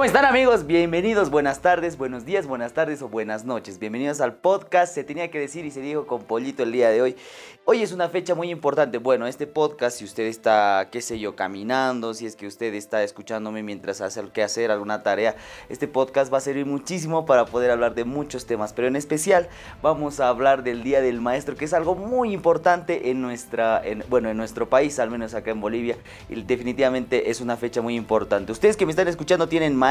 ¿Cómo están amigos? Bienvenidos, buenas tardes, buenos días, buenas tardes o buenas noches. Bienvenidos al podcast. Se tenía que decir y se dijo con Pollito el día de hoy. Hoy es una fecha muy importante. Bueno, este podcast, si usted está, qué sé yo, caminando, si es que usted está escuchándome mientras hace que hacer alguna tarea, este podcast va a servir muchísimo para poder hablar de muchos temas. Pero en especial vamos a hablar del Día del Maestro, que es algo muy importante en nuestra, bueno, en nuestro país, al menos acá en Bolivia. Y definitivamente es una fecha muy importante. Ustedes que me están escuchando tienen maestros,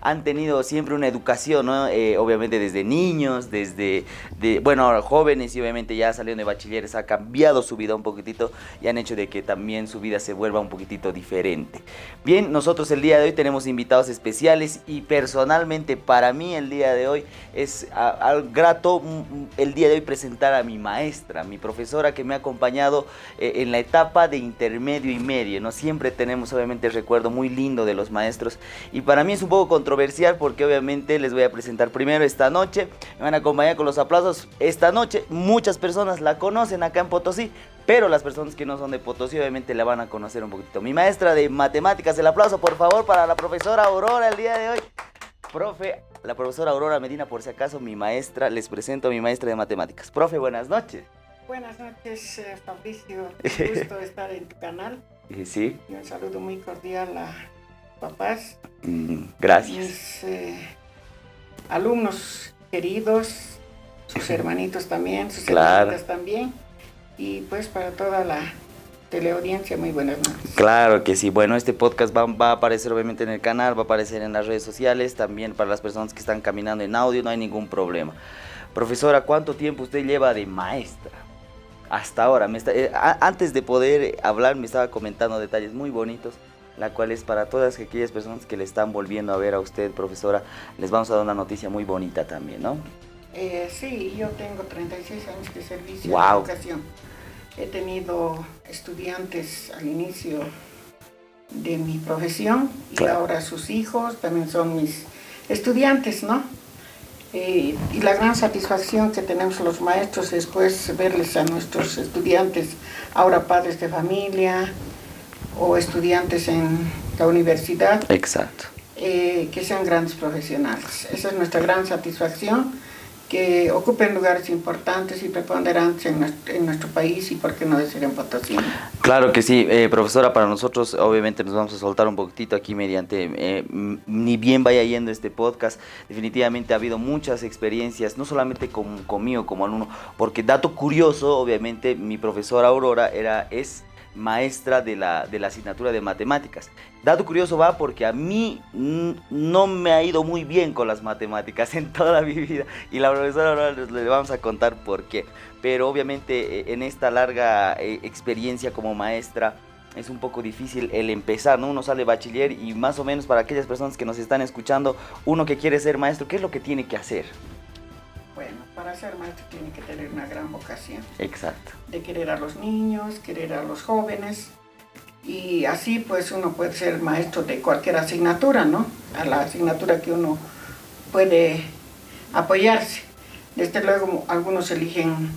han tenido siempre una educación. Eh, obviamente desde niños, desde, de, bueno, jóvenes y obviamente ya salieron de bachilleres, ha cambiado su vida un poquitito y han hecho de que también su vida se vuelva un poquitito diferente. Bien, nosotros el día de hoy tenemos invitados especiales y personalmente para mí el día de hoy es al grato mm, mm, el día de hoy presentar a mi maestra, mi profesora que me ha acompañado eh, en la etapa de intermedio y medio, ¿no? Siempre tenemos obviamente el recuerdo muy lindo de los maestros y para mí es un poco controversial porque obviamente les voy a presentar primero esta noche. Me van a acompañar con los aplausos. Esta noche muchas personas la conocen acá en Potosí, pero las personas que no son de Potosí obviamente la van a conocer un poquito. Mi maestra de matemáticas, el aplauso por favor para la profesora Aurora el día de hoy. Profe, la profesora Aurora Medina, por si acaso, mi maestra, les presento a mi maestra de matemáticas. Profe, buenas noches. Buenas noches, eh, Fabricio. Un gusto estar en tu canal. Sí. Y un saludo muy cordial a papás. Mm, gracias. Mis eh, alumnos queridos, sus hermanitos también, sus hermanitas también. Y pues para toda la teleaudiencia, muy buenas noches. Claro que sí. Bueno, este podcast va, va, a aparecer obviamente en el canal, va a aparecer en las redes sociales, también para las personas que están caminando en audio, no hay ningún problema. Profesora, ¿cuánto tiempo usted lleva de maestra? Hasta ahora, me está, eh, antes de poder hablar, me estaba comentando detalles muy bonitos la cual es para todas aquellas personas que le están volviendo a ver a usted, profesora, les vamos a dar una noticia muy bonita también, ¿no? Eh, sí, yo tengo 36 años de servicio wow. de educación. He tenido estudiantes al inicio de mi profesión y ahora sus hijos también son mis estudiantes, ¿no? Eh, y la gran satisfacción que tenemos los maestros es pues verles a nuestros estudiantes, ahora padres de familia, o estudiantes en la universidad. Exacto. Eh, que sean grandes profesionales. Esa es nuestra gran satisfacción, que ocupen lugares importantes y preponderantes en nuestro, en nuestro país y por qué no decir en Potosí. Claro que sí, eh, profesora, para nosotros obviamente nos vamos a soltar un poquitito aquí mediante, eh, ni bien vaya yendo este podcast, definitivamente ha habido muchas experiencias, no solamente con, conmigo como alumno, porque dato curioso, obviamente mi profesora Aurora era, es maestra de la, de la asignatura de matemáticas. Dato curioso va porque a mí no me ha ido muy bien con las matemáticas en toda mi vida y la profesora ahora le vamos a contar por qué. Pero obviamente eh, en esta larga eh, experiencia como maestra es un poco difícil el empezar, ¿no? Uno sale bachiller y más o menos para aquellas personas que nos están escuchando, uno que quiere ser maestro, ¿qué es lo que tiene que hacer? Para ser maestro tiene que tener una gran vocación. Exacto. De querer a los niños, querer a los jóvenes. Y así pues uno puede ser maestro de cualquier asignatura, ¿no? A la asignatura que uno puede apoyarse. Desde luego algunos eligen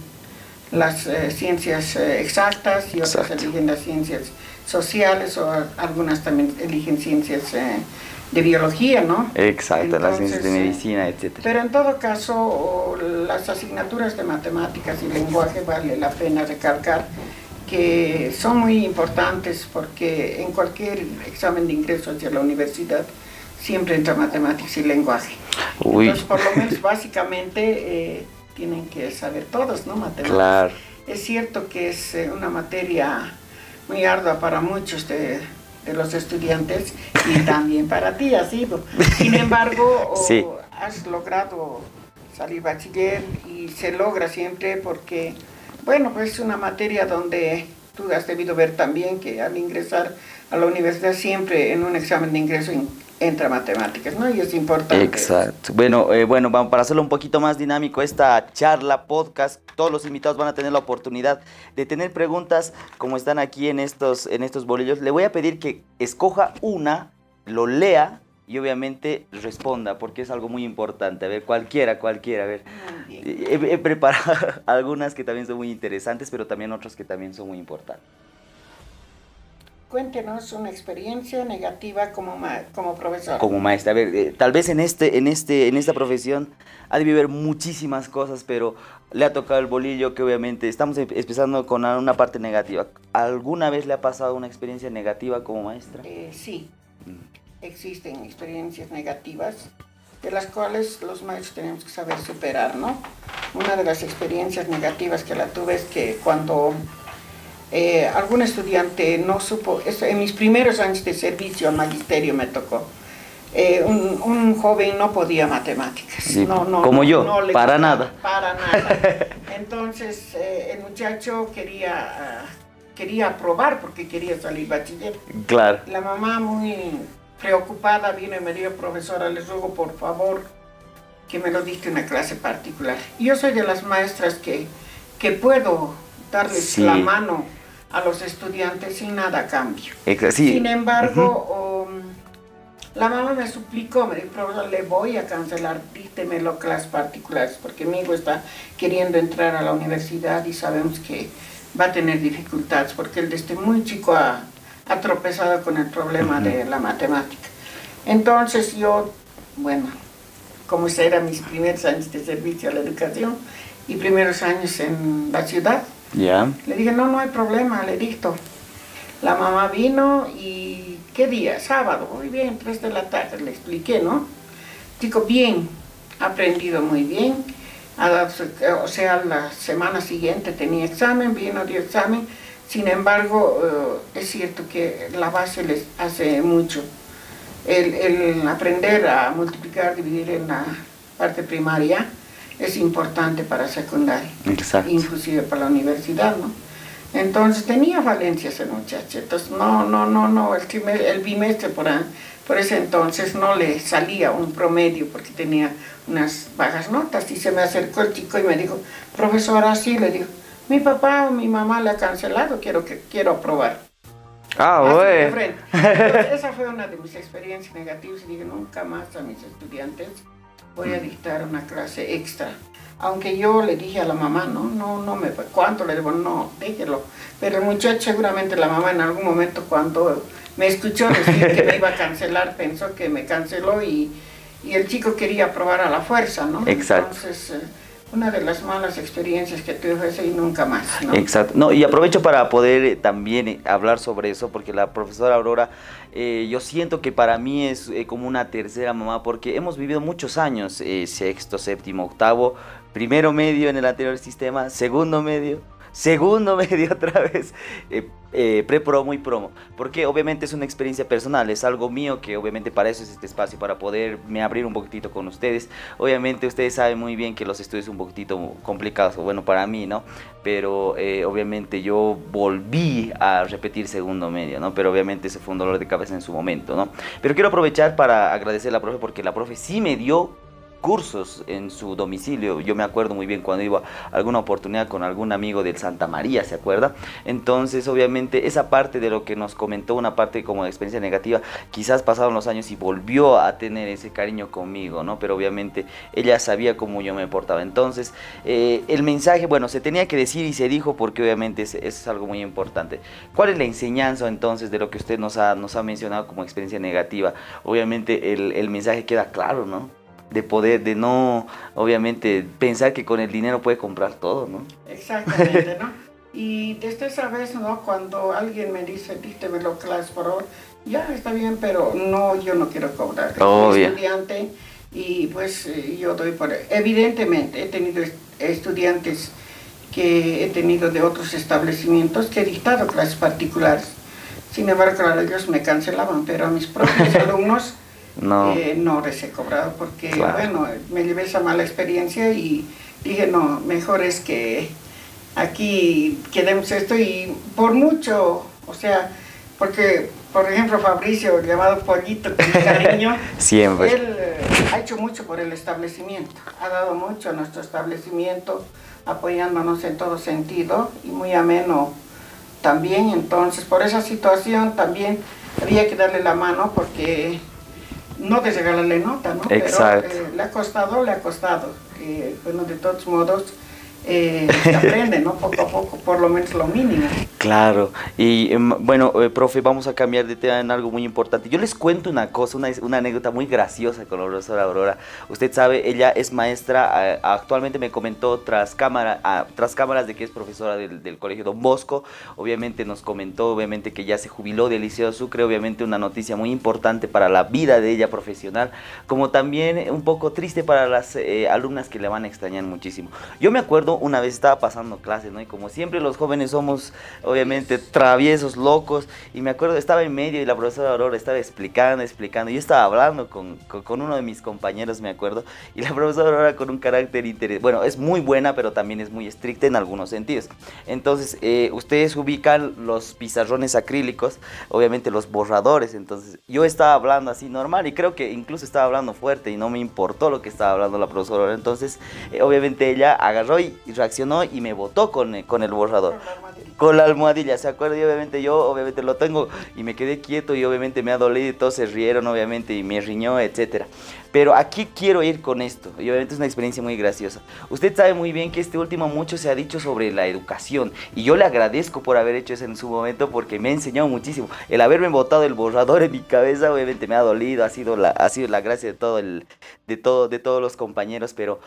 las eh, ciencias eh, exactas y otros eligen las ciencias sociales o algunas también eligen ciencias eh, de biología, ¿no? Exacto, las ciencias de medicina, etc. Pero en todo caso, las asignaturas de matemáticas y lenguaje vale la pena recalcar que son muy importantes porque en cualquier examen de ingreso hacia la universidad siempre entra matemáticas y lenguaje. Entonces, por lo menos básicamente eh, tienen que saber todos, ¿no? Matemáticas. Claro. Es cierto que es eh, una materia muy ardua para muchos de de los estudiantes y también para ti ha sido. Sin embargo, has logrado salir bachiller y se logra siempre porque, bueno, pues es una materia donde tú has debido ver también que al ingresar a la universidad siempre en un examen de ingreso entra matemáticas, ¿no? Y es importante. Exacto. Bueno, eh, bueno, vamos, para hacerlo un poquito más dinámico, esta charla, podcast, todos los invitados van a tener la oportunidad de tener preguntas como están aquí en estos, en estos bolillos. Le voy a pedir que escoja una, lo lea y obviamente responda, porque es algo muy importante. A ver, cualquiera, cualquiera, a ver. He, he preparado algunas que también son muy interesantes, pero también otras que también son muy importantes. Cuéntenos una experiencia negativa como, como profesor. Como maestra. A ver, eh, tal vez en, este, en, este, en esta profesión ha de vivir muchísimas cosas, pero le ha tocado el bolillo que obviamente estamos em, empezando con una parte negativa. ¿Alguna vez le ha pasado una experiencia negativa como maestra? Eh, sí, mm. existen experiencias negativas de las cuales los maestros tenemos que saber superar, ¿no? Una de las experiencias negativas que la tuve es que cuando eh, algún estudiante no supo, en mis primeros años de servicio al magisterio me tocó, eh, un, joven no podía matemáticas. no, no, como yo, para nada. Para nada. Entonces eh, el muchacho quería, quería aprobar porque quería salir bachiller. Claro. La mamá muy preocupada vino y me dijo, profesora, les ruego por favor que me lo diste una clase particular. Yo soy de las maestras que, que puedo darles la mano a los estudiantes sin nada a cambio. Sin embargo, um, la mamá me suplicó, me dijo, profesor, le voy a cancelar, dítemelo clases particulares, porque mi hijo está queriendo entrar a la universidad y sabemos que va a tener dificultades, porque él desde muy chico ha, tropezado con el problema de la matemática. Entonces yo, bueno, como eran mis primeros años de servicio a la educación y primeros años en la ciudad, le dije, no, no hay problema, le dicto. La mamá vino y, ¿qué día? Sábado, muy bien, tres de la tarde, le expliqué, ¿no? Digo, bien, aprendido muy bien. o sea, la semana siguiente tenía examen, vino dio examen. Sin embargo, eh, es cierto que la base les hace mucho. El, el aprender a multiplicar, dividir en la parte primaria, es importante para secundaria, inclusive para la universidad, ¿no? Entonces tenía falencias el muchacho, entonces no, no, no, no, el, el bimestre por, por ese entonces no le salía un promedio porque tenía unas bajas notas y se me acercó el chico y me dijo, profesora, así le digo, mi papá o mi mamá le ha cancelado, quiero, que, quiero aprobar. Ah, bueno. esa fue una de mis experiencias negativas y dije, nunca más a mis estudiantes voy a dictar una clase extra. Aunque yo le dije a la mamá, no, no, no me, ¿cuánto? Le digo, no, déjelo. Pero el muchacho, seguramente la mamá en algún momento cuando me escuchó decir que me iba a cancelar, pensó que me canceló y, y el chico quería probar a la fuerza, ¿no? Exacto. Entonces, eh, una de las malas experiencias que tuve ese y nunca más. ¿no? Exacto. No, y aprovecho para poder eh, también eh, hablar sobre eso, porque la profesora Aurora, eh, yo siento que para mí es como una tercera mamá, porque hemos vivido muchos años, sexto, séptimo, octavo, primero medio en el anterior sistema, segundo medio, segundo medio otra vez, eh, pre-promo y promo. Porque obviamente es una experiencia personal, es algo mío que obviamente para eso es este espacio, para poderme abrir un poquitito con ustedes. Obviamente ustedes saben muy bien que los estudios son un poquitito complicados, bueno, para mí, ¿no? Pero eh, obviamente yo volví a repetir segundo medio, ¿no? Pero obviamente ese fue un dolor de cabeza en su momento, ¿no? Pero quiero aprovechar para agradecer a la profe porque la profe sí me dio cursos en su domicilio. Yo me acuerdo muy bien cuando iba a alguna oportunidad con algún amigo del Santa María, ¿se acuerda? Entonces, obviamente, esa parte de lo que nos comentó, una parte como de experiencia negativa, quizás pasaron los años y volvió a tener ese cariño conmigo, ¿no? Pero obviamente ella sabía cómo yo me portaba. Entonces, eh, el mensaje, bueno, se tenía que decir y se dijo porque obviamente es, es, algo muy importante. ¿Cuál es la enseñanza entonces de lo que usted nos ha, nos ha mencionado como experiencia negativa? Obviamente el, el mensaje queda claro, ¿no? De poder, de no, obviamente, pensar que con el dinero puede comprar todo, ¿no? Exactamente, ¿no? Y desde esa vez, ¿no? Cuando alguien me dice, dítemelo clase por favor, ya está bien, pero no, yo no quiero cobrar. Soy estudiante y pues eh, yo doy por... Evidentemente, he tenido estudiantes que he tenido de otros establecimientos que he dictado clases particulares. Sin embargo, claro, ellos me cancelaban, pero a mis propios alumnos no, eh, no les he cobrado porque, bueno, me llevé esa mala experiencia y dije, no, mejor es que aquí quedemos esto y por mucho, o sea, porque, por ejemplo, Fabricio, llamado Pollito con cariño, Siempre. él eh, ha hecho mucho por el establecimiento, ha dado mucho a nuestro establecimiento, apoyándonos en todo sentido y muy ameno también, entonces por esa situación también había que darle la mano porque no de regalarle nota, ¿no? Exacto. Pero eh, le ha costado, le ha costado. Eh, bueno, de todos modos, eh, aprende, ¿no? Poco a poco, por lo menos lo mínimo. Claro, y em, bueno, eh, profe, vamos a cambiar de tema en algo muy importante. Yo les cuento una cosa, una, anécdota muy graciosa con la profesora Aurora. Usted sabe, ella es maestra, actualmente me comentó tras, cámara, tras cámaras de que es profesora del, del, Colegio Don Bosco. Obviamente nos comentó, obviamente, que ya se jubiló del Liceo Sucre, obviamente una noticia muy importante para la vida de ella profesional, como también un poco triste para las eh, alumnas que le van a extrañar muchísimo. Yo me acuerdo una vez estaba pasando clases, ¿no? Y como siempre los jóvenes somos obviamente traviesos, locos, y me acuerdo, estaba en medio y la profesora Aurora estaba explicando, explicando, yo estaba hablando con, con, uno de mis compañeros, me acuerdo, y la profesora Aurora con un carácter interesante, bueno, es muy buena, pero también es muy estricta en algunos sentidos. Entonces, eh, ustedes ubican los pizarrones acrílicos, obviamente los borradores, entonces yo estaba hablando así normal y creo que incluso estaba hablando fuerte y no me importó lo que estaba hablando la profesora entonces eh, obviamente ella agarró y y reaccionó y me votó con, con el borrador. Con la almohadilla, ¿se acuerda? Y obviamente yo, obviamente lo tengo y me quedé quieto y obviamente me ha dolido y todos se rieron, obviamente, y me riñó, etcétera. Pero aquí quiero ir con esto, y obviamente es una experiencia muy graciosa. Usted sabe muy bien que este último mucho se ha dicho sobre la educación, y yo le agradezco por haber hecho eso en su momento porque me ha enseñado muchísimo. El haberme botado el borrador en mi cabeza, obviamente me ha dolido, ha sido la, ha sido la gracia de todo el, de todo, de todos los compañeros, pero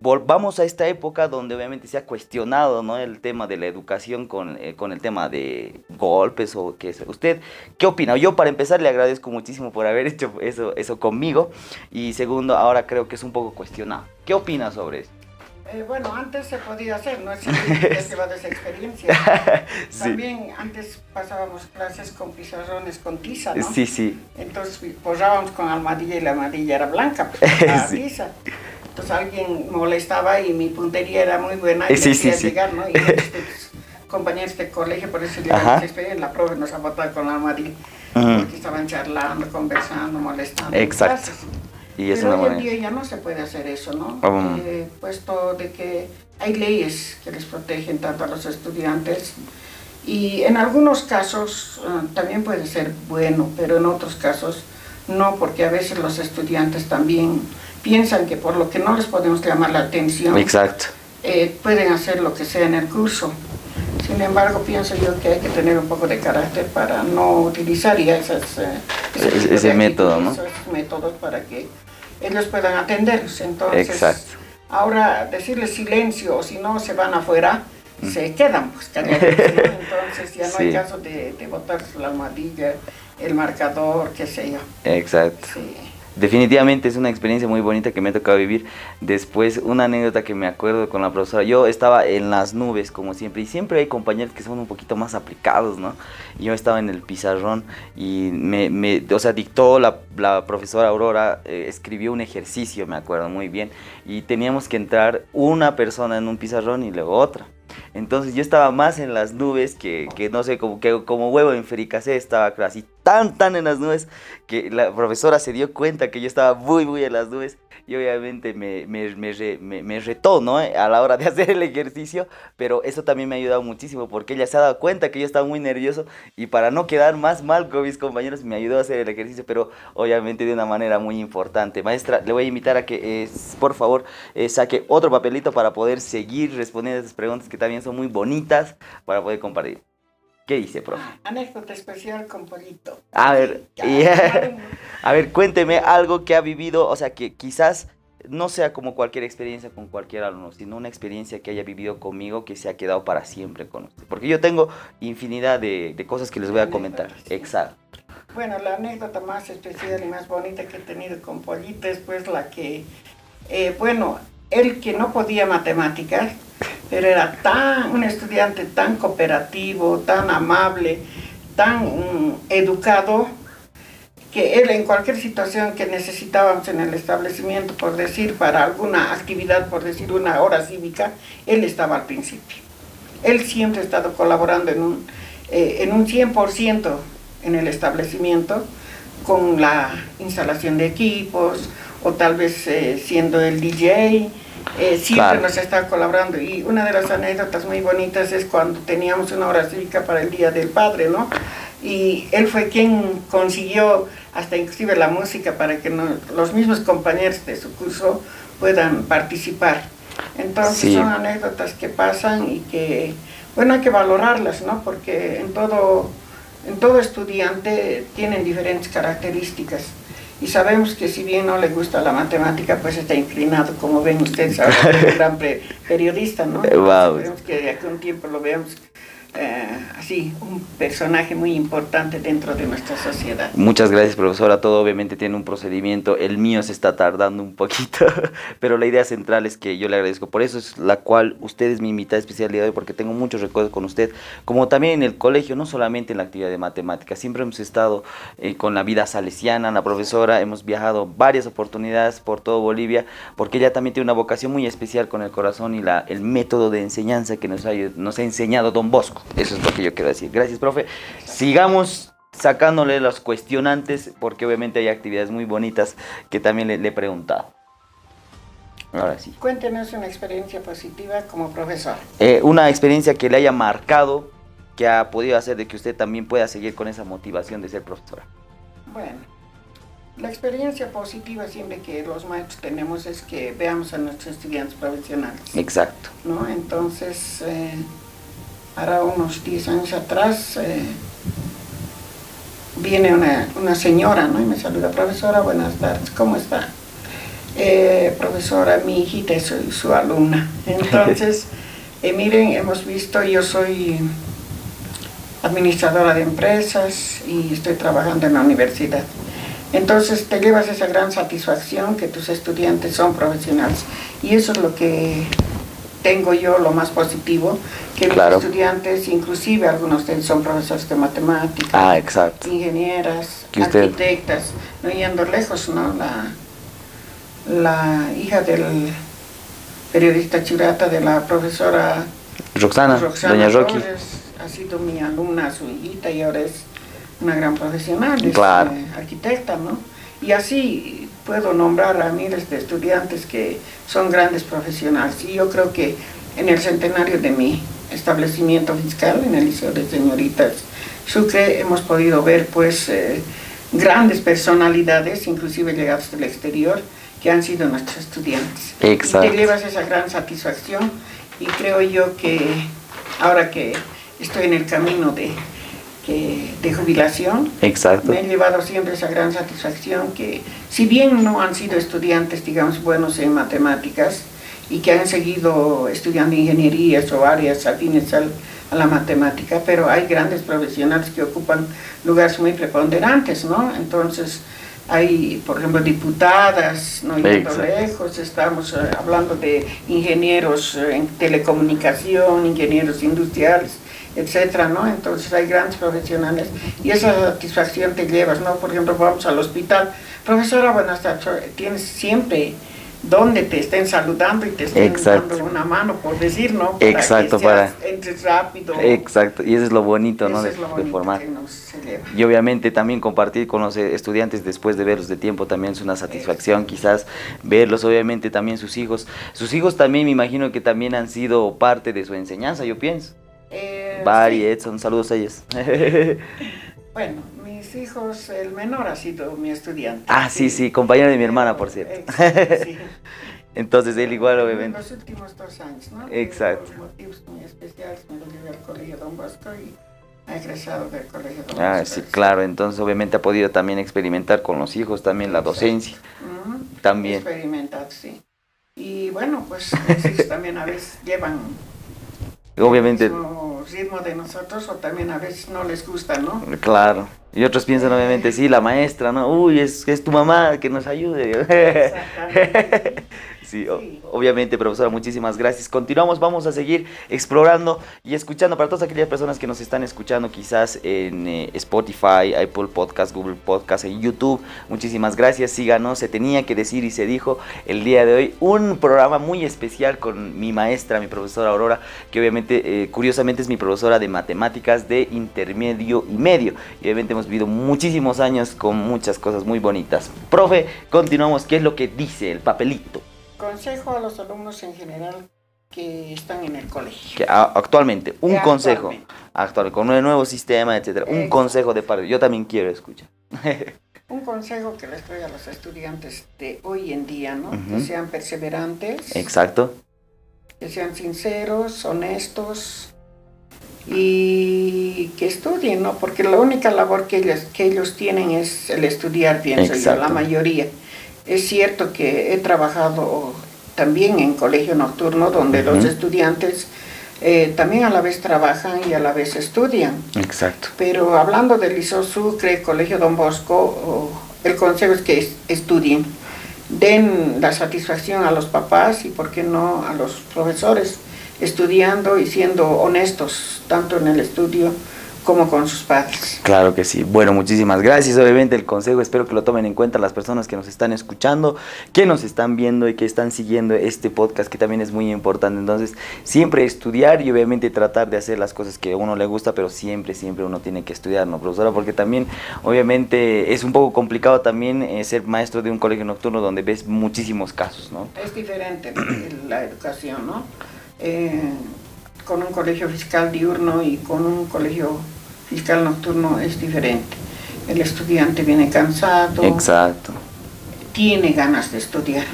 volvamos a esta época donde obviamente se ha cuestionado ¿no? el tema de la educación con, eh, con el tema de golpes o qué sé. ¿Usted qué opina? Yo para empezar le agradezco muchísimo por haber hecho eso, eso conmigo y segundo, ahora creo que es un poco cuestionado. ¿Qué opina sobre eso? Eh, bueno, antes se podía hacer, no es que se va de esa experiencia. También antes pasábamos clases con pizarrones con tiza, ¿no? Sí, sí. Entonces posábamos con almohadilla y la almohadilla era blanca, pues, la tiza. Entonces alguien molestaba y mi puntería era muy buena y sí, sí, llegar, ¿no? Y pues, compañeros de colegio, por eso le la profe nos ha botado con la armadilla, porque estaban charlando, conversando, molestando. Exacto. Y Pero hoy en día ya no se puede hacer eso, ¿no? Eh, puesto de que hay leyes que les protegen tanto a los estudiantes y en algunos casos ah, también puede ser bueno, pero en otros casos no, porque a veces los estudiantes también piensan que por lo que no les podemos llamar la atención, Exacto. Eh, pueden hacer lo que sea en el curso. Sin embargo, pienso yo que hay que tener un poco de carácter para no utilizar ya esas, eh, ese, método, ¿no? esos métodos para que ellos puedan atenderlos. Entonces, Exacto. ahora decirles silencio o si no se van afuera, mm. se quedan pues Entonces ya no hay caso de, de botar la almohadilla, el marcador, qué sé yo. Exacto. Sí definitivamente es una experiencia muy bonita que me ha vivir. Después, una anécdota que me acuerdo con la profesora, yo estaba en las nubes como siempre y siempre hay compañeros que son un poquito más aplicados, ¿no? Yo estaba en el pizarrón y me, me o sea, dictó la, la profesora Aurora, eh, escribió un ejercicio, me acuerdo muy bien, y teníamos que entrar una persona en un pizarrón y luego otra. Entonces yo estaba más en las nubes que, que no sé, como, que, como huevo en Fericacé, estaba así tan, tan en las nubes que la profesora se dio cuenta que yo estaba muy, muy en las nubes y obviamente me, me, me, retó, ¿no? A la hora de hacer el ejercicio, pero eso también me ha ayudado muchísimo porque ella se ha dado cuenta que yo estaba muy nervioso y para no quedar más mal con mis compañeros me ayudó a hacer el ejercicio, pero obviamente de una manera muy importante. Maestra, le voy a invitar a que, por favor, eh, saque otro papelito para poder seguir respondiendo a estas preguntas que también son muy bonitas para poder compartir. ¿Qué dice, profe? Anécdota especial con Pollito. A ver, a ver, cuénteme algo que ha vivido, o sea, que quizás no sea como cualquier experiencia con cualquier alumno, sino una experiencia que haya vivido conmigo que se ha quedado para siempre con usted. Porque yo tengo infinidad de, cosas que les voy a comentar. Exacto. Bueno, la anécdota más especial y más bonita que he tenido con Pollito es pues la que, eh, bueno, él que no podía matemáticas, pero era tan, un estudiante tan cooperativo, tan amable, tan mm, educado, que él en cualquier situación que necesitábamos en el establecimiento, por decir, para alguna actividad, por decir una hora cívica, él estaba al principio. Él siempre ha estado colaborando en un, eh, en un 100% en el establecimiento con la instalación de equipos o tal vez eh, siendo el DJ, eh, siempre nos está colaborando. Y una de las anécdotas muy bonitas es cuando teníamos una hora cívica para el Día del Padre, ¿no? Y él fue quien consiguió hasta inclusive la música para que los mismos compañeros de su curso puedan participar. Entonces son anécdotas que pasan y que, bueno, hay que valorarlas, ¿no? Porque en todo, en todo estudiante tienen diferentes características. Y sabemos que si bien no le gusta la matemática, pues está inclinado, como ven ustedes, ahora un gran periodista, ¿no? Esperemos que de aquí a un tiempo lo veamos eh, así, un personaje muy importante dentro de nuestra sociedad. Muchas gracias, profesora. Todo obviamente tiene un procedimiento. El mío se está tardando un poquito, pero la idea central es que yo le agradezco. Por eso es la cual usted es mi invitada especial de hoy, porque tengo muchos recuerdos con usted, como también en el colegio, no solamente en la actividad de matemáticas. Siempre hemos estado eh, con la vida salesiana, la profesora. Hemos viajado varias oportunidades por todo Bolivia, porque ella también tiene una vocación muy especial con el corazón y la, el método de enseñanza que nos ha, nos ha enseñado Don Bosco. Eso es lo que yo quiero decir. Gracias, profe. Sigamos sacándole los cuestionantes, porque obviamente hay actividades muy bonitas que también le, he preguntado. Ahora sí. Cuéntenos una experiencia positiva como profesor. Eh, una experiencia que le haya marcado, que ha podido hacer de que usted también pueda seguir con esa motivación de ser profesora. Bueno, la experiencia positiva siempre que los maestros tenemos es que veamos a nuestros estudiantes profesionales. Exacto. ¿no? Entonces, eh, Ahora unos 10 años atrás eh, viene una, señora ¿no? y me saluda, profesora, buenas tardes, ¿cómo está? Eh, profesora, mi hijita es su, alumna. Entonces, eh, miren, hemos visto, yo soy administradora de empresas y estoy trabajando en la universidad. Entonces te llevas esa gran satisfacción que tus estudiantes son profesionales y eso es lo que tengo yo lo más positivo, que mis estudiantes, inclusive algunos de ellos son profesores de matemáticas, ah, exacto. ingenieras, arquitectas, no yendo lejos, ¿no? La, la hija del periodista churata de la profesora Roxana, doña Rocky. ha sido mi alumna, su hijita, y ahora es una gran profesional, es claro. arquitecta, ¿no? Y así puedo nombrar a miles de estudiantes que son grandes profesionales. Y yo creo que en el centenario de mi establecimiento fiscal, en el Liceo de Señoritas Sucre, hemos podido ver pues eh, grandes personalidades, inclusive llegados del exterior, que han sido nuestros estudiantes. Exacto. Y te llevas esa gran satisfacción y creo yo que ahora que estoy en el camino de de jubilación. Exacto. Me he llevado siempre esa gran satisfacción que, si bien no han sido estudiantes, digamos, buenos en matemáticas y que han seguido estudiando ingenierías o áreas afines al, a la matemática, pero hay grandes profesionales que ocupan lugares muy preponderantes, ¿no? Entonces, hay, por ejemplo, diputadas, no yendo lejos, estamos eh, hablando de ingenieros en telecomunicación, ingenieros industriales, etcétera, ¿no? Entonces hay grandes profesionales y esa satisfacción te llevas, ¿no? Por ejemplo, vamos al hospital, profesora, buenas tardes, tienes siempre donde te estén saludando y te estén dando una mano, por decir, ¿no? Para Exacto, que para... entres rápido. Exacto, y eso es lo bonito, ¿no? de, formar. Y obviamente también compartir con los estudiantes después de verlos de tiempo también es una satisfacción, quizás verlos, obviamente también sus hijos. Sus hijos también me imagino que también han sido parte de su enseñanza, yo pienso. Eh, Bari, Edson, saludos a ellos. bueno, mis hijos, el menor ha sido mi estudiante. Ah, sí, sí, compañero de mi hermana, por cierto. Entonces él igual, obviamente. En los últimos dos años, ¿no? Exacto. Por motivos muy especiales me lo llevé al Colegio Don Bosco y ha egresado del Colegio Don ah, Bosco. Ah, sí, claro. Entonces obviamente ha podido también experimentar con los hijos también la docencia. También. Experimentar, sí. Y bueno, pues los hijos también a veces llevan obviamente... El ritmo de nosotros o también a veces no les gusta, ¿no? Claro. Y otros piensan obviamente, sí, la maestra, ¿no? Uy, es, es tu mamá, que nos ayude. Exactamente. Sí, obviamente, profesora, muchísimas gracias. Continuamos, vamos a seguir explorando y escuchando para todas aquellas personas que nos están escuchando quizás en eh, Spotify, Apple Podcast, Google Podcast, en YouTube. Muchísimas gracias, síganos. Se tenía que decir y se dijo el día de hoy un programa muy especial con mi maestra, mi profesora Aurora, que obviamente, eh, curiosamente, es mi profesora de matemáticas de intermedio y medio. Y obviamente hemos vivido muchísimos años con muchas cosas muy bonitas. Profe, continuamos. ¿Qué es lo que dice el papelito? Consejo a los alumnos en general que están en el colegio. actualmente, un consejo, actual, con el nuevo sistema, etcétera, un consejo de parte. Yo también quiero escuchar. un consejo que les doy a los estudiantes de hoy en día, ¿no? Que sean perseverantes. Exacto. que sean sinceros, honestos y que estudien, ¿no? Porque la única labor que ellos, que ellos tienen es el estudiar, pienso yo, la mayoría. Es cierto que he trabajado también en colegio nocturno donde los estudiantes eh, también a la vez trabajan y a la vez estudian. Exacto. Pero hablando del Liceo Sucre, Colegio Don Bosco, el consejo es que estudien, den la satisfacción a los papás y, por qué no, a los profesores, estudiando y siendo honestos, tanto en el estudio como con sus padres. Claro que sí. Bueno, muchísimas gracias. Obviamente el consejo espero que lo tomen en cuenta las personas que nos están escuchando, que nos están viendo y que están siguiendo este podcast que también es muy importante. Entonces, siempre estudiar y obviamente tratar de hacer las cosas que a uno le gusta, pero siempre, siempre uno tiene que estudiar, ¿no, profesora? Porque también, obviamente, es un poco complicado también eh, ser maestro de un colegio nocturno donde ves muchísimos casos, ¿no? Es diferente la educación, ¿no? Eh, con un colegio fiscal diurno y con un colegio fiscal nocturno es diferente. El estudiante viene cansado. Exacto. Tiene ganas de estudiar.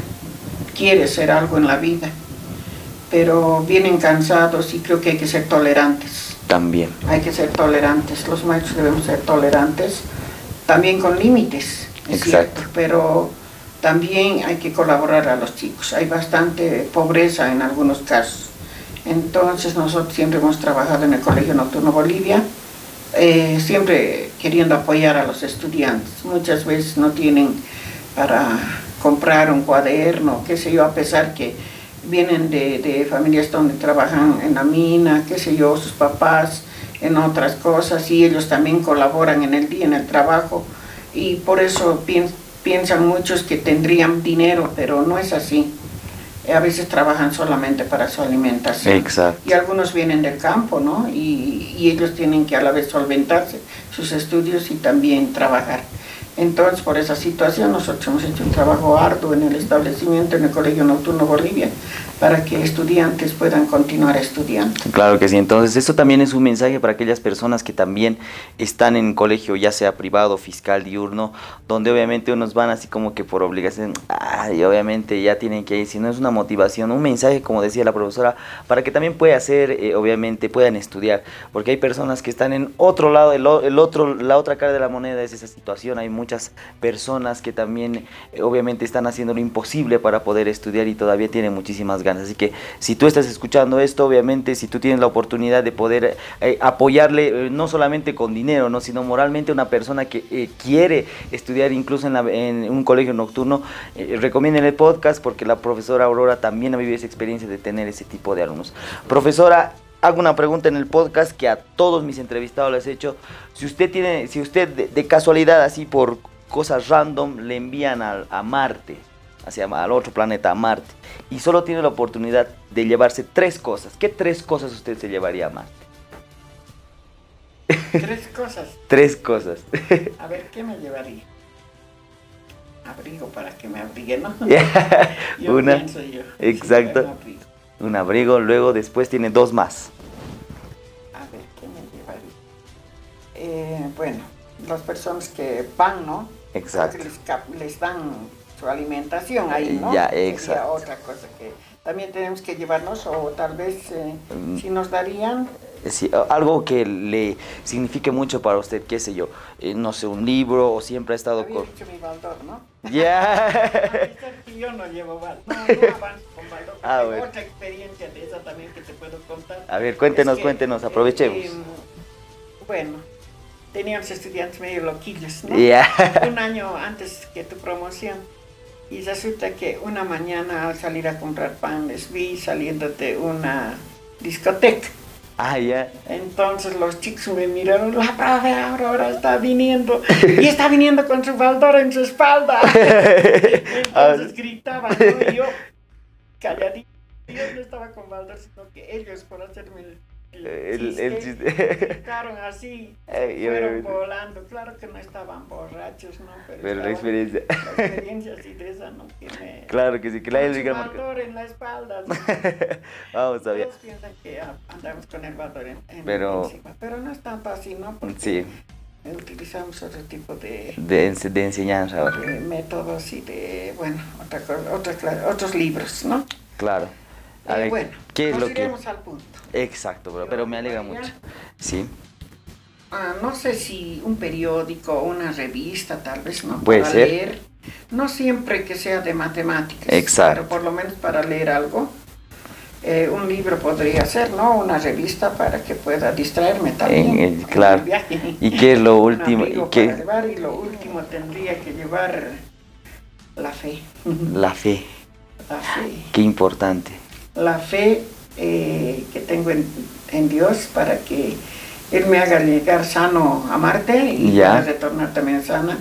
Quiere ser algo en la vida. Pero vienen cansados y creo que hay que ser tolerantes. También. Hay que ser tolerantes. Los maestros debemos ser tolerantes. También con límites. Exacto. pero también hay que colaborar a los chicos. Hay bastante pobreza en algunos casos entonces nosotros siempre hemos trabajado en el Colegio Nocturno Bolivia, eh, siempre queriendo apoyar a los estudiantes. Muchas veces no tienen para comprar un cuaderno, qué sé yo, a pesar que vienen de, familias donde trabajan en la mina, qué sé yo, sus papás en otras cosas y ellos también colaboran en el día, en el trabajo y por eso piensan muchos que tendrían dinero, pero no es así a veces trabajan solamente para su alimentación. Exacto. Y algunos vienen del campo, ¿no? Y, y, ellos tienen que a la vez solventarse sus estudios y también trabajar. Entonces, por esa situación, nosotros hemos hecho un trabajo arduo en el establecimiento, en el Colegio Nocturno Bolivia, para que estudiantes puedan continuar estudiando. Claro que sí, entonces esto también es un mensaje para aquellas personas que también están en colegio, ya sea privado, fiscal, diurno, donde obviamente unos van así como que por obligación, y obviamente ya tienen que ir, si no es una motivación, un mensaje, como decía la profesora, para que también pueda ser, eh, obviamente puedan estudiar, porque hay personas que están en otro lado, el, el, otro, la otra cara de la moneda es esa situación, hay muchas personas que también eh, obviamente están haciendo lo imposible para poder estudiar y todavía tienen muchísimas Así que si tú estás escuchando esto, obviamente, si tú tienes la oportunidad de poder eh, apoyarle, eh, no solamente con dinero, ¿no? sino moralmente a una persona que eh, quiere estudiar incluso en, un colegio nocturno, recomienden el podcast porque la profesora Aurora también ha vivido esa experiencia de tener ese tipo de alumnos. Profesora, hago una pregunta en el podcast que a todos mis entrevistados les he hecho. Si usted tiene, si usted de, casualidad, así por cosas random, le envían a Marte, hacia al otro planeta, a Marte, y solo tiene la oportunidad de llevarse tres cosas. ¿Qué tres cosas usted se llevaría a Marte? Tres cosas. tres cosas. a ver, ¿qué me llevaría? Abrigo para que me abrigue, ¿no? Una. Exacto. un, abrigo. luego después tiene dos más. A ver, ¿qué me llevaría? Eh, bueno, las personas que van, ¿no? Exacto. les dan su alimentación ahí, ¿no? Ya, exacto. otra cosa que también tenemos que llevarnos o tal vez eh, mm. si nos darían Sí, algo que le signifique mucho para usted, qué sé yo, eh, no sé, un libro o siempre ha estado Había con... dicho mi baldor, ¿no? Ya. yo no llevo baldor, no, no avanzo con baldor. Ah, otra experiencia de esa también que te puedo contar. A ver, cuéntenos, cuéntenos, aprovechemos. Eh, bueno, teníamos estudiantes medio loquillos, ¿no? Ya. Un año antes que tu promoción y resulta que una mañana al salir a comprar pan les vi saliendo de una discoteca. Ah, ya. Entonces los chicos me miraron, la profe Aurora está viniendo y está viniendo con su baldor en su espalda. Entonces gritaban, ¿no? y yo calladito. Yo no estaba con baldor, sino que ellos por hacerme el el, chiste. así, fueron volando. Claro que no estaban borrachos, ¿no? Pero, la experiencia. La experiencia así de esa, ¿no? Me, claro que sí, que la el valor en la espalda. ¿no? Vamos a ver. Todos piensan que andamos con el valor en, en pero, encima, pero no es tanto así, ¿no? Porque sí. utilizamos otro tipo de, de, de enseñanza ahora. De métodos y de, bueno, otra, otra, otros libros, ¿no? Claro. A ver, bueno, ¿qué es lo que... al punto. Exacto, pero me alegra mucho. Sí. Ah, no sé si un periódico o una revista, tal vez, ¿no? Puede para ser. leer. No siempre que sea de matemáticas. Exacto. Pero por lo menos para leer algo. Eh, un libro podría ser, ¿no? Una revista para que pueda distraerme también. claro. ¿Y qué es lo último? ¿Y, qué? Llevar, y lo último tendría que llevar la fe. La fe. La fe. Qué importante. La fe eh, que tengo en, en Dios para que él me haga llegar sano a Marte y a retornar también sana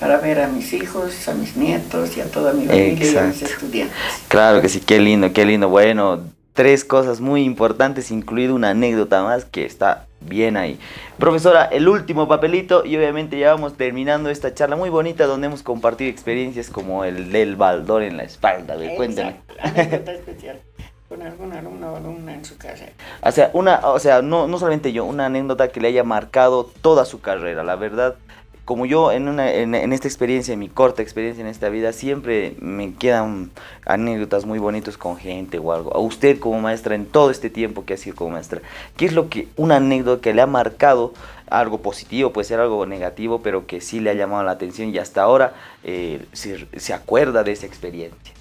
para ver a mis hijos, a mis nietos y a toda mi familia y a mis estudiantes. Claro que sí, qué lindo, qué lindo. Bueno, tres cosas muy importantes, incluido una anécdota más que está bien ahí. Profesora, el último papelito y obviamente ya vamos terminando esta charla muy bonita donde hemos compartido experiencias como el del baldor en la espalda. Cuéntame. Anécdota especial con algún alumno o alumna en su casa. O sea, una, o sea no, no solamente yo, una anécdota que le haya marcado toda su carrera. La verdad, como yo en, una, en, esta experiencia, en mi corta experiencia en esta vida, siempre me quedan anécdotas muy bonitas con gente o algo. A usted como maestra, en todo este tiempo que ha sido como maestra, ¿qué es lo que, una anécdota que le ha marcado algo positivo, puede ser algo negativo, pero que sí le ha llamado la atención y hasta ahora eh, se, se acuerda de esa experiencia?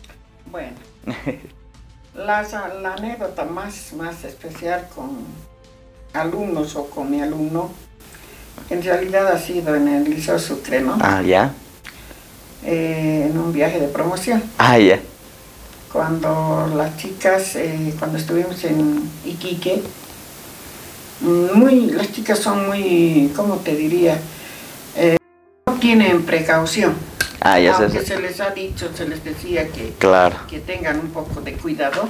Bueno. La, la anécdota más, más especial con alumnos o con mi alumno, en realidad ha sido en el Liceo Sucre, ¿no? Ah, ya. Eh, en un viaje de promoción. Ah, ya. Cuando las chicas, eh, cuando estuvimos en Iquique, muy, las chicas son muy, ¿cómo te diría? Eh, no tienen precaución. Ah, ya Aunque se les ha dicho, se les decía que, que tengan un poco de cuidado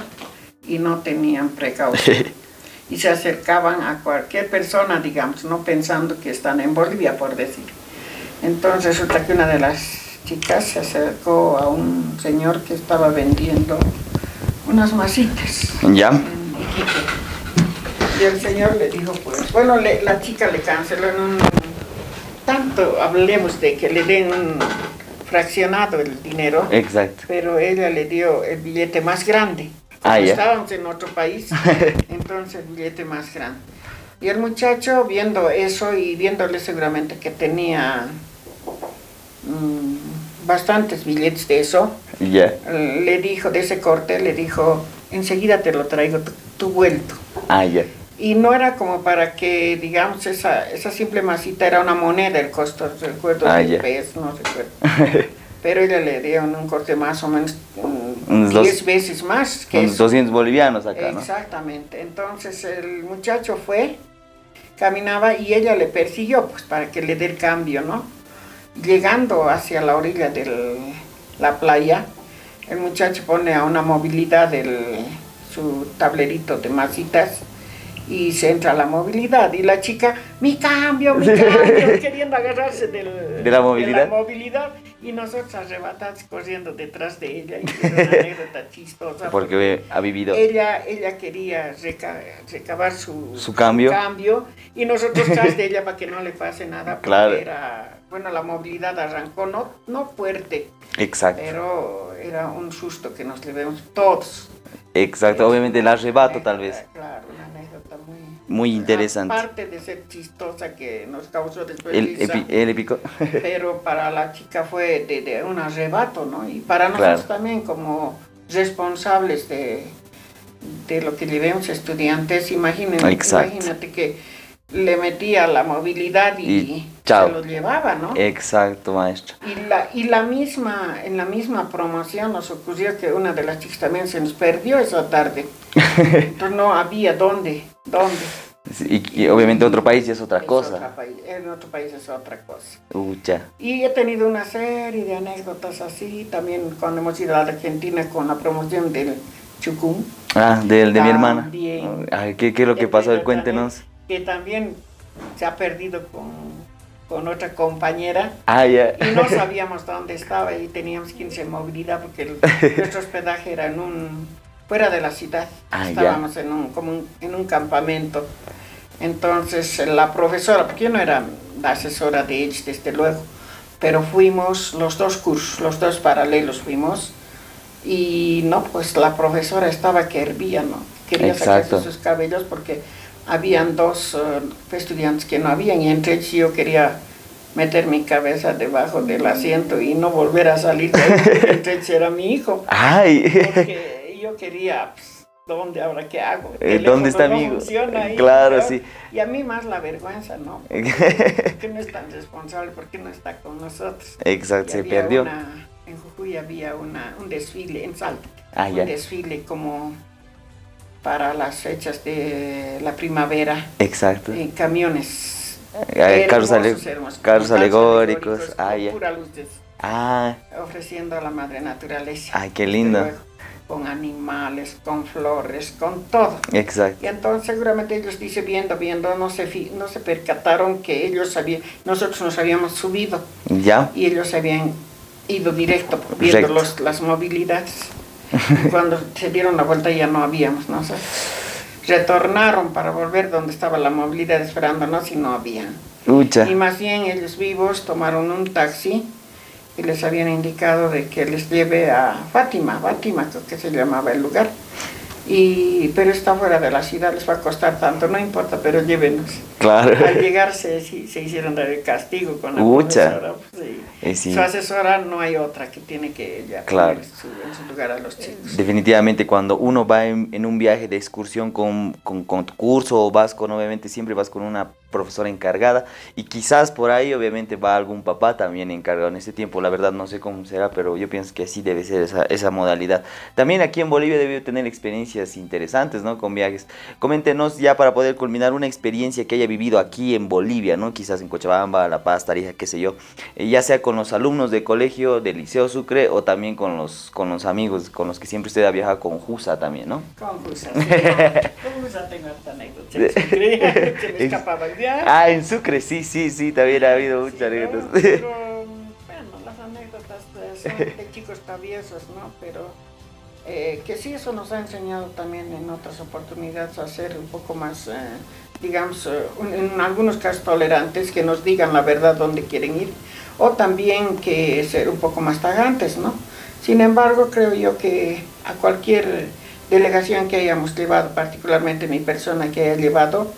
y no tenían precaución. y se acercaban a cualquier persona, digamos, no pensando que están en Bolivia, por decir. Entonces resulta que una de las chicas se acercó a un señor que estaba vendiendo unas masitas. Ya. Y el señor le dijo, pues, bueno, la chica le canceló en un... Tanto hablemos de que le den fraccionado el dinero. Exacto. Pero ella le dio el billete más grande. Ah, Estábamos en otro país, entonces el billete más grande. Y el muchacho viendo eso y viéndole seguramente que tenía mm, bastantes billetes de eso, le dijo, de ese corte, le dijo, enseguida te lo traigo, tu, vuelto. Ah, ya. Y no era como para que, digamos, esa, esa simple masita era una moneda, el costo, recuerdo, ah, de pesos, no recuerdo. Pero ella le dio un corte más o menos 10 veces más que unos 200 bolivianos acá, Exactamente. Entonces el muchacho fue, caminaba y ella le persiguió, pues para que le dé el cambio, ¿no? Llegando hacia la orilla de la playa, el muchacho pone a una movilidad del, su tablerito de masitas y se entra la movilidad y la chica, mi cambio, mi cambio, queriendo agarrarse del, ¿De, la movilidad? de la movilidad y nosotros arrebatados corriendo detrás de ella y una anécdota chistosa. Porque, ha vivido. Ella, ella quería recabar su, ¿Su cambio? cambio y nosotros tras de ella para que no le pase nada. Porque claro. era, bueno, la movilidad arrancó, no, no fuerte. Exacto. Pero era un susto que nos llevemos todos. Exacto, obviamente el arrebato tal vez. Claro, muy, interesante. Aparte de ser chistosa que nos causó después el, el épico. pero para la chica fue de, un arrebato, ¿no? Y para nosotros también como responsables de, de lo que llevemos estudiantes, imagínate, imagínate que le metía la movilidad y, se lo llevaba, ¿no? Exacto, maestro. Y la, y la misma, en la misma promoción nos ocurrió que una de las chicas también se nos perdió esa tarde. Entonces no había dónde, dónde. y, obviamente otro país es otra cosa. en otro país es otra cosa. Ucha. Y he tenido una serie de anécdotas así, también cuando hemos ido a la Argentina con la promoción del Chucum. Ah, del de mi hermana. Ay, ¿qué, ¿qué, es lo que pasó? Cuéntenos que también se ha perdido con, con otra compañera. Ah, ya. Y no sabíamos dónde estaba y teníamos que irse en movilidad porque nuestro hospedaje era en un, fuera de la ciudad. Ah, Estábamos en un, como en un campamento. Entonces la profesora, porque yo no era la asesora de ellos desde luego, pero fuimos los dos cursos, los dos paralelos fuimos Y no, pues la profesora estaba que hervía, ¿no? Quería sacarse sus cabellos porque habían dos uh, estudiantes que no habían y entre ellos yo quería meter mi cabeza debajo del asiento y no volver a salir de entre ellos era mi hijo. Ay. Porque yo quería... Pues, ¿Dónde ahora qué hago? Eh, ¿Dónde está mi hijo? Ahí, claro, sí. Y a mí más la vergüenza, ¿no? ¿Por qué no es tan responsable? ¿Por qué no está con nosotros? Exacto, se perdió. en Jujuy había una, un desfile en Salta. Ah, un desfile como para las fechas de la primavera. Exacto. En camiones. Eh, carros, alegóricos. Ah, ya. Pura luces. Ah. Ofreciendo a la madre naturaleza. Ay, qué lindo con animales, con flores, con todo. Exacto. Y entonces seguramente ellos dice viendo, viendo, no se, no se percataron que ellos habían, nosotros nos habíamos subido. Ya. Y ellos habían ido directo viendo los, las movilidades. y cuando se dieron la vuelta ya no habíamos, ¿no? retornaron para volver donde estaba la movilidad esperándonos y no habían. Y más bien ellos vivos tomaron un taxi y les habían indicado de que les lleve a Fátima, Fátima creo que se llamaba el lugar. Y, pero está fuera de la ciudad, les va a costar tanto, no importa, pero llévenos. Claro. Al llegar se, se hicieron el castigo con la profesora. Pues, Su asesora no hay otra que tiene que ella claro. en su lugar a los chicos. Definitivamente, cuando uno va en, un viaje de excursión con, con, con tu curso o vas con, obviamente, siempre vas con una profesora encargada y quizás por ahí obviamente va algún papá también encargado en este tiempo, la verdad no sé cómo será, pero yo pienso que así debe ser esa, esa modalidad. También aquí en Bolivia debió tener experiencias interesantes, ¿no? Con viajes. Coméntenos ya para poder culminar una experiencia que haya vivido aquí en Bolivia, ¿no? Quizás en Cochabamba, La Paz, Tarija, qué sé yo, eh, ya sea con los alumnos de colegio, del Liceo Sucre o también con los, con los amigos con los que siempre usted ha viajado con Jusa también, ¿no? Con Jusa, sí. con Jusa tengo esta anécdota, se me escapaba Ah, en Sucre, sí, sí, sí, también ha habido muchas anécdotas. Pero, bueno, las anécdotas son de chicos traviesos, ¿no? Pero eh, que sí, eso nos ha enseñado también en otras oportunidades a ser un poco más, eh, digamos, eh, en algunos casos tolerantes, que nos digan la verdad dónde quieren ir, o también que ser un poco más tagantes, ¿no? Sin embargo, creo yo que a cualquier delegación que hayamos llevado, particularmente mi persona que haya llevado,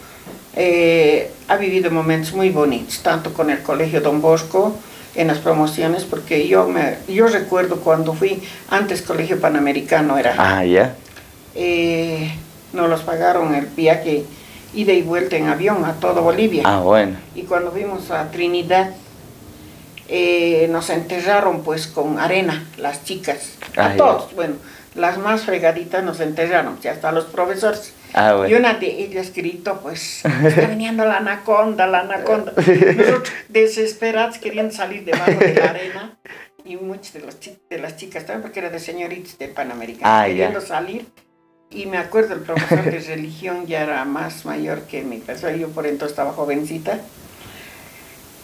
eh, ha vivido momentos muy bonitos, tanto con el Colegio Don Bosco, en las promociones, porque yo me yo recuerdo cuando fui, antes Colegio Panamericano era. Ah, ya. Eh, nos los pagaron el viaje ida y vuelta en avión a todo Bolivia. Ah, bueno. Y cuando fuimos a Trinidad, eh, nos enterraron pues con arena, las chicas, a ah, todos, bueno, las más fregaditas nos enterraron, ya hasta los profesores. Ah, y una de ellas gritó, pues, está viniendo la anaconda, la anaconda. Nosotros desesperados querían salir debajo de la arena y muchas de, los, de las chicas también, porque era de señoritas de Panamericano, ah, queriendo salir. Y me acuerdo, el profesor de religión ya era más mayor que mi persona, yo por entonces estaba jovencita.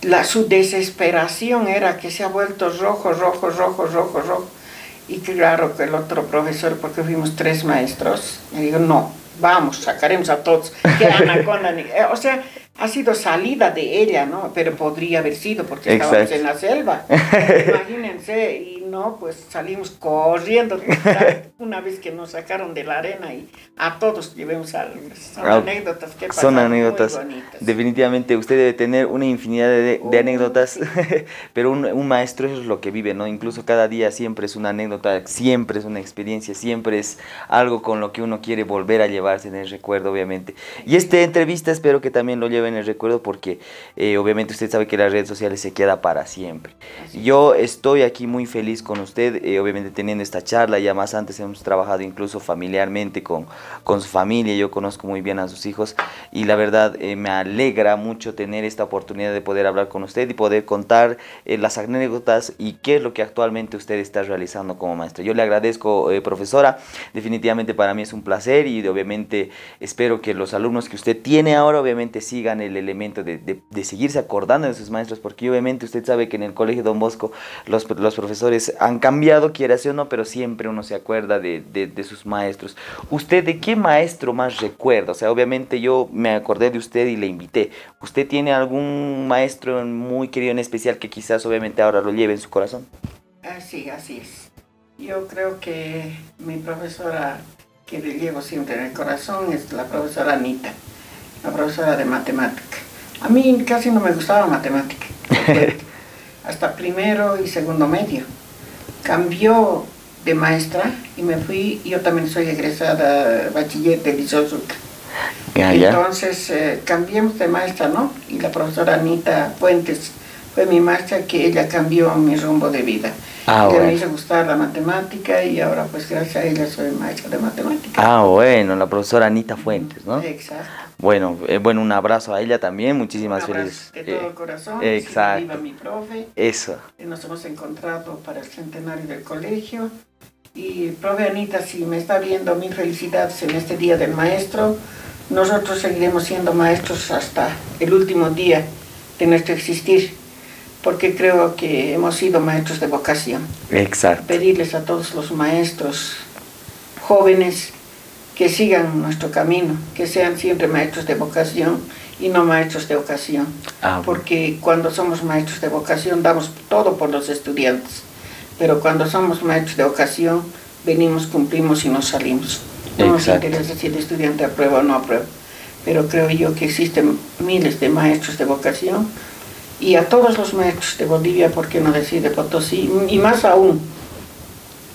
La, su desesperación era que se ha vuelto rojo, rojo, rojo, rojo, rojo. Y claro que el otro profesor, porque fuimos tres maestros, me dijo, no, vamos, sacaremos a todos, que eh, o sea, ha sido salida de ella, ¿no? Pero podría haber sido porque estábamos en la selva. Imagínense, y no, pues salimos corriendo una vez que nos sacaron de la arena y a todos llevemos a, son ah, anécdotas que Son anécdotas. Definitivamente usted debe tener una infinidad de, anécdotas, pero un, un, maestro es lo que vive, ¿no? Incluso cada día siempre es una anécdota, siempre es una experiencia, siempre es algo con lo que uno quiere volver a llevarse en el recuerdo, obviamente. Y esta entrevista espero que también lo lleven en el recuerdo porque eh, obviamente usted sabe que las redes sociales se queda para siempre. Yo estoy aquí muy feliz con usted, eh, obviamente teniendo esta charla, ya más antes hemos trabajado incluso familiarmente con, con su familia, yo conozco muy bien a sus hijos y la verdad eh, me alegra mucho tener esta oportunidad de poder hablar con usted y poder contar las anécdotas y qué es lo que actualmente usted está realizando como maestra. Yo le agradezco, profesora, definitivamente para mí es un placer y obviamente espero que los alumnos que usted tiene ahora obviamente sigan el elemento de, de, seguirse acordando de sus maestros, porque obviamente usted sabe que en el colegio Don Bosco los, los profesores han cambiado, quiera o no, pero siempre uno se acuerda de, de, sus maestros. ¿Usted de qué maestro más recuerda? O sea, obviamente yo me acordé de usted y le invité. ¿Usted tiene algún maestro muy querido en especial que quizás obviamente ahora lo lleve en su corazón? Sí, así es. Yo creo que mi profesora que le llevo siempre en el corazón es la profesora Anita, la profesora de matemática. A mí casi no me gustaba matemática, hasta primero y segundo medio. Cambió de maestra y me fui, yo también soy egresada bachiller de Lizozuca. Entonces eh, cambiamos de maestra, ¿no? Y la profesora Anita Puentes fue mi maestra que ella cambió mi rumbo de vida. Ah, me hizo gustar la matemática y ahora pues gracias a ella soy maestra de matemática. Ah, bueno, la profesora Anita Fuentes, ¿no? Exacto. Bueno, eh, bueno, un abrazo a ella también, muchísimas felicidades. De todo eh, corazón, exacto. viva mi profe. Eso. Nos hemos encontrado para el centenario del colegio. Y profe Anita, si me está viendo, mil felicidades en este Día del Maestro. Nosotros seguiremos siendo maestros hasta el último día de nuestro existir porque creo que hemos sido maestros de vocación. Exacto. Pedirles a todos los maestros jóvenes que sigan nuestro camino, que sean siempre maestros de vocación y no maestros de ocasión. Ah, porque cuando somos maestros de vocación damos todo por los estudiantes, pero cuando somos maestros de ocasión venimos, cumplimos y nos salimos. No nos interesa si el estudiante aprueba o no aprueba, pero creo yo que existen miles de maestros de vocación y a todos los maestros de Bolivia, ¿por qué no decir de Potosí? Y más aún,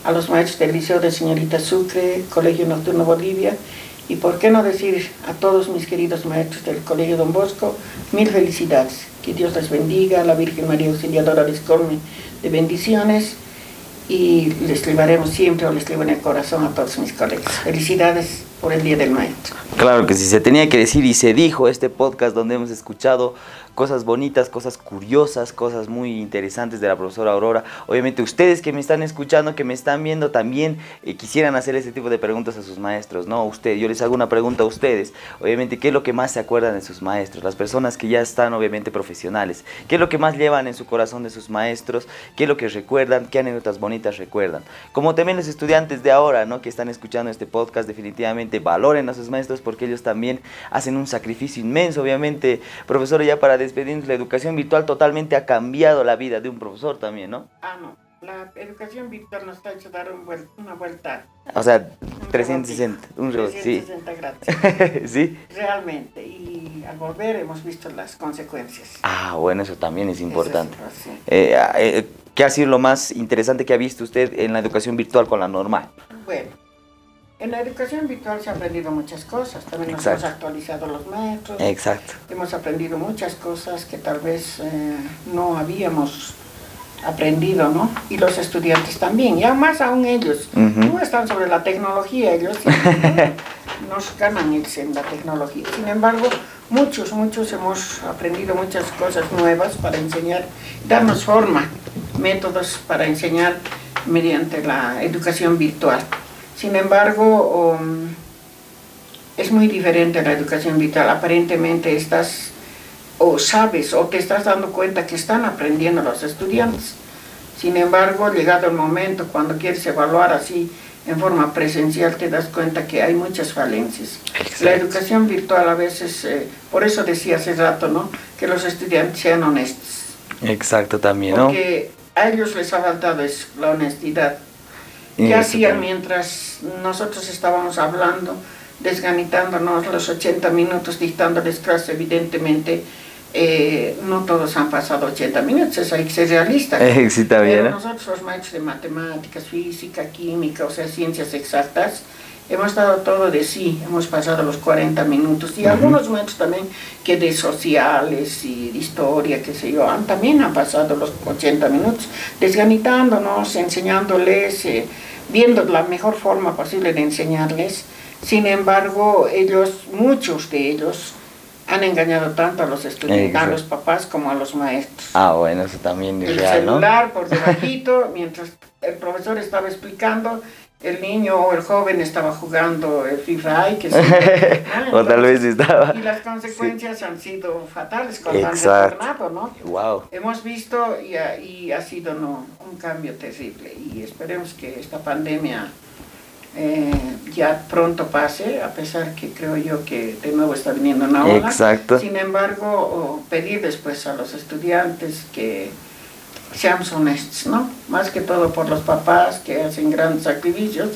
a los maestros del Liceo de Señorita Sucre, Colegio Nocturno Bolivia, y por qué no decir a todos mis queridos maestros del Colegio Don Bosco, mil felicidades. Que Dios les bendiga, la Virgen María Auxiliadora les colme de bendiciones y les llevaremos siempre o les llevo en el corazón a todos mis colegas. Felicidades el Día del Maestro. Claro que sí, se tenía que decir y se dijo este podcast donde hemos escuchado cosas bonitas, cosas curiosas, cosas muy interesantes de la profesora Aurora. Obviamente ustedes que me están escuchando, que me están viendo también eh, quisieran hacer este tipo de preguntas a sus maestros, ¿no? Usted, yo les hago una pregunta a ustedes. Obviamente, ¿qué es lo que más se acuerdan de sus maestros? Las personas que ya están obviamente profesionales. ¿Qué es lo que más llevan en su corazón de sus maestros? ¿Qué es lo que recuerdan? ¿Qué anécdotas bonitas recuerdan? Como también los estudiantes de ahora, ¿no? Que están escuchando este podcast, definitivamente valoren a sus maestros porque ellos también hacen un sacrificio inmenso, obviamente. Profesor, ya para despedirnos, la educación virtual totalmente ha cambiado la vida de un profesor también, ¿no? Ah, no. La educación virtual nos ha hecho dar una vuelta. O sea, 360, un 360 sí. grados. sí. Realmente. Y al volver hemos visto las consecuencias. Ah, bueno, eso también es importante. Eh, eh, ¿Qué ha sido lo más interesante que ha visto usted en la educación virtual con la normal? Bueno, en la educación virtual se ha aprendido muchas cosas, también nos hemos actualizado los maestros. Exacto. Hemos aprendido muchas cosas que tal vez eh, no habíamos aprendido, ¿no? Y los estudiantes también, ya más aún ellos. No están sobre la tecnología, ellos nos ganan en la tecnología. Sin embargo, muchos, muchos hemos aprendido muchas cosas nuevas para enseñar, darnos forma, métodos para enseñar mediante la educación virtual. Sin embargo, um, es muy diferente la educación vital. Aparentemente estás o sabes o te estás dando cuenta que están aprendiendo los estudiantes. Sin embargo, llegado el momento, cuando quieres evaluar así en forma presencial, te das cuenta que hay muchas falencias. La educación virtual a veces, eh, por eso decía hace rato, ¿no? Que los estudiantes sean honestos. Exacto, también, ¿no? Porque a ellos les ha faltado la honestidad. ¿Qué hacían mientras nosotros estábamos hablando, desganitándonos los 80 minutos, dictándoles clase? Evidentemente, eh, no todos han pasado 80 minutos, eso hay que ser realista. Pero nosotros, los maestros de matemáticas, física, química, o sea, ciencias exactas, hemos dado todo de sí, hemos pasado los 40 minutos y algunos maestros también que de sociales y de historia, qué sé yo, han, también han pasado los 80 minutos desganitándonos, enseñándoles, eh, viendo la mejor forma posible de enseñarles. Sin embargo, ellos, muchos de ellos, han engañado tanto a los estudiantes, a los papás como a los maestros. Ah, bueno, eso también es El celular por debajito, mientras el profesor estaba explicando, el niño o el joven estaba jugando el FIFA que o tal vez estaba. Y las consecuencias han sido fatales cuando han retornado, ¿no? Wow. Hemos visto y ha, y ha sido ¿no? un cambio terrible y esperemos que esta pandemia eh, ya pronto pase, a pesar que creo yo que de nuevo está viniendo una ola. Exacto. Sin embargo, pedir después a los estudiantes que seamos honestos, ¿no? Más que todo por los papás que hacen grandes sacrificios,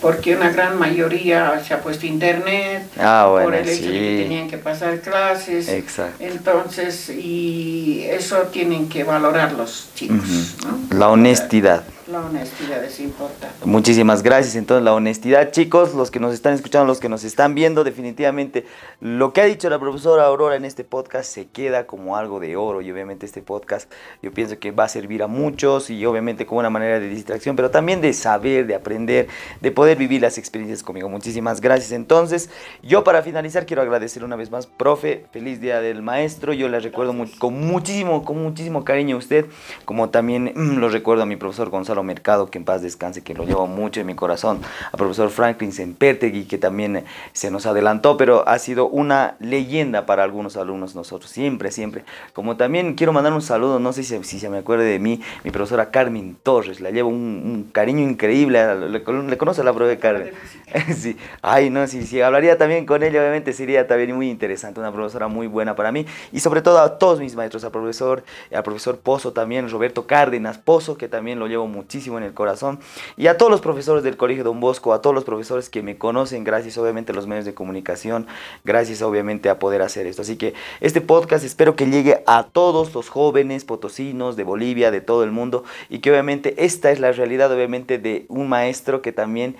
porque una gran mayoría se ha puesto internet, ah, bueno, por el hecho de que tenían que pasar clases. Exacto. Entonces, y eso tienen que valorar los chicos, ¿no? La honestidad. La honestidad es importante. Muchísimas gracias. Entonces, la honestidad, chicos, los que nos están escuchando, los que nos están viendo, definitivamente lo que ha dicho la profesora Aurora en este podcast se queda como algo de oro. Y obviamente este podcast yo pienso que va a servir a muchos y obviamente como una manera de distracción, pero también de saber, de aprender, de poder vivir las experiencias conmigo. Muchísimas gracias. Entonces, yo para finalizar quiero agradecer una vez más, profe, feliz día del maestro. Yo le recuerdo con muchísimo, con muchísimo cariño a usted, como también lo recuerdo a mi profesor Gonzalo Mercado, que en paz descanse, que lo llevo mucho en mi corazón, al profesor Franklin Sempertegui, que también eh, se nos adelantó, pero ha sido una leyenda para algunos alumnos nosotros, siempre, siempre. Como también quiero mandar un saludo, no sé si, si se me acuerde de mí, mi profesora Carmen Torres, la llevo un, cariño increíble, le, conoce a la profe Carmen. sí, ay, no, si, si hablaría también con ella, obviamente sería también muy interesante, una profesora muy buena para mí, y sobre todo a todos mis maestros, al profesor, al profesor Pozo también, Roberto Cárdenas Pozo, que también lo llevo mucho muchísimo en el corazón. Y a todos los profesores del Colegio Don Bosco, a todos los profesores que me conocen, gracias obviamente a los medios de comunicación, gracias obviamente a poder hacer esto. Así que este podcast espero que llegue a todos los jóvenes potosinos de Bolivia, de todo el mundo, y que obviamente esta es la realidad obviamente de un maestro que también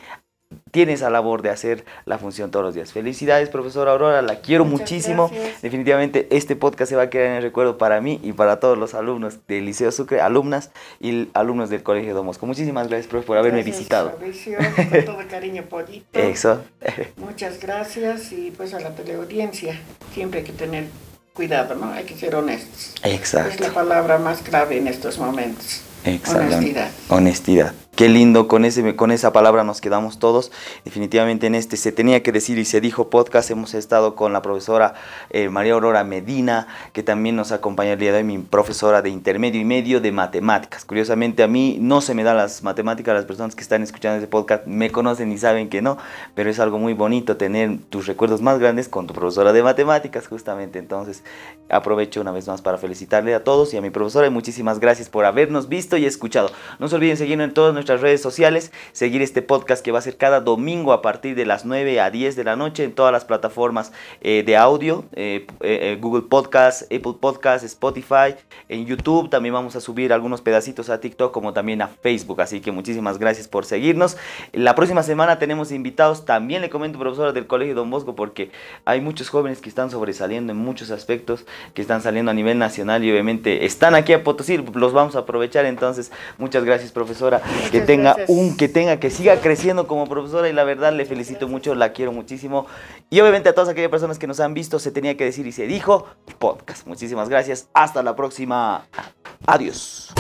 tiene esa labor de hacer la función todos los días. Felicidades, profesora Aurora, la quiero muchísimo. Definitivamente este podcast se va a quedar en el recuerdo para mí y para todos los alumnos del Liceo Sucre, alumnas y alumnos del Colegio Domosco. Muchísimas gracias, profe, por haberme visitado. con todo cariño, Pollito. Eso. Muchas gracias y pues a la teleaudiencia, siempre hay que tener cuidado, ¿no? Hay que ser honestos. Exacto. Es la palabra más clave en estos momentos. Honestidad. Honestidad. Qué lindo, con, ese, con esa palabra nos quedamos todos. Definitivamente en este se tenía que decir y se dijo podcast. Hemos estado con la profesora eh, María Aurora Medina, que también nos acompaña el día de hoy, mi profesora de intermedio y medio de matemáticas. Curiosamente a mí no se me dan las matemáticas, las personas que están escuchando este podcast me conocen y saben que no, pero es algo muy bonito tener tus recuerdos más grandes con tu profesora de matemáticas justamente. Entonces aprovecho una vez más para felicitarle a todos y a mi profesora y muchísimas gracias por habernos visto y escuchado. No se olviden seguirnos en todas nuestras redes sociales, seguir este podcast que va a ser cada domingo a partir de las 9 a 10 de la noche en todas las plataformas eh, de audio, eh, eh, Google Podcast, Apple Podcast, Spotify, en YouTube. También vamos a subir algunos pedacitos a TikTok como también a Facebook. Así que muchísimas gracias por seguirnos. La próxima semana tenemos invitados. También le comento, profesora del Colegio Don Bosco, porque hay muchos jóvenes que están sobresaliendo en muchos aspectos, que están saliendo a nivel nacional y obviamente están aquí a Potosí. Los vamos a aprovechar entonces, muchas gracias, profesora que tenga un, que tenga, que siga creciendo como profesora y la verdad le felicito mucho, la quiero muchísimo. Y obviamente a todas aquellas personas que nos han visto, se tenía que decir y se dijo podcast. Muchísimas gracias, hasta la próxima. Adiós.